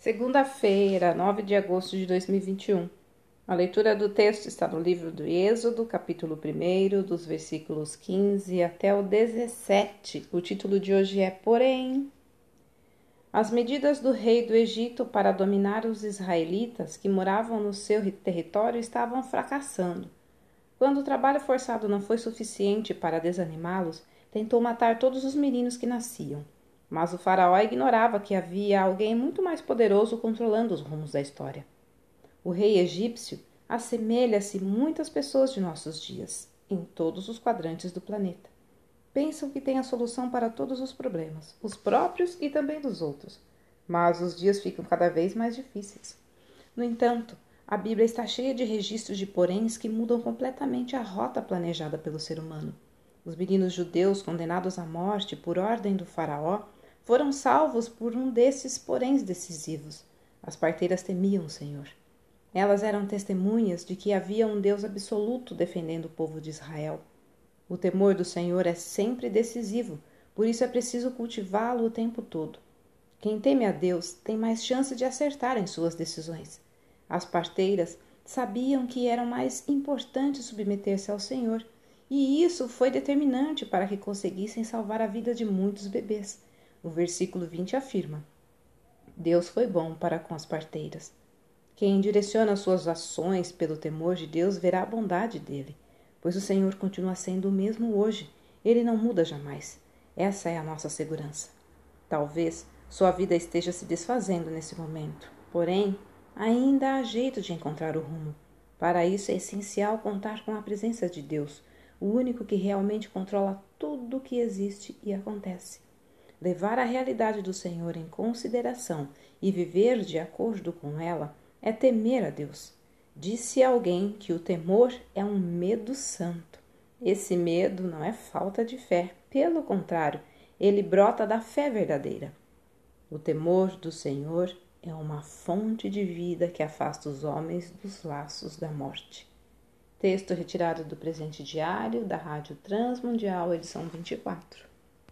Segunda-feira, 9 de agosto de 2021. A leitura do texto está no livro do Êxodo, capítulo 1, dos versículos 15 até o 17. O título de hoje é Porém. As medidas do rei do Egito para dominar os israelitas que moravam no seu território estavam fracassando. Quando o trabalho forçado não foi suficiente para desanimá-los, tentou matar todos os meninos que nasciam. Mas o faraó ignorava que havia alguém muito mais poderoso controlando os rumos da história. O rei egípcio assemelha-se muitas pessoas de nossos dias, em todos os quadrantes do planeta. Pensam que têm a solução para todos os problemas, os próprios e também dos outros, mas os dias ficam cada vez mais difíceis. No entanto, a Bíblia está cheia de registros de poréns que mudam completamente a rota planejada pelo ser humano. Os meninos judeus condenados à morte por ordem do Faraó foram salvos por um desses poréns decisivos. As parteiras temiam o Senhor. Elas eram testemunhas de que havia um Deus absoluto defendendo o povo de Israel. O temor do Senhor é sempre decisivo, por isso é preciso cultivá-lo o tempo todo. Quem teme a Deus tem mais chance de acertar em suas decisões. As parteiras sabiam que era mais importante submeter-se ao Senhor, e isso foi determinante para que conseguissem salvar a vida de muitos bebês. O versículo 20 afirma: Deus foi bom para com as parteiras. Quem direciona suas ações pelo temor de Deus verá a bondade dele, pois o Senhor continua sendo o mesmo hoje, ele não muda jamais. Essa é a nossa segurança. Talvez sua vida esteja se desfazendo nesse momento, porém, ainda há jeito de encontrar o rumo. Para isso é essencial contar com a presença de Deus, o único que realmente controla tudo o que existe e acontece. Levar a realidade do Senhor em consideração e viver de acordo com ela é temer a Deus. Disse alguém que o temor é um medo santo. Esse medo não é falta de fé, pelo contrário, ele brota da fé verdadeira. O temor do Senhor é uma fonte de vida que afasta os homens dos laços da morte. Texto retirado do presente diário da Rádio Transmundial, edição 24.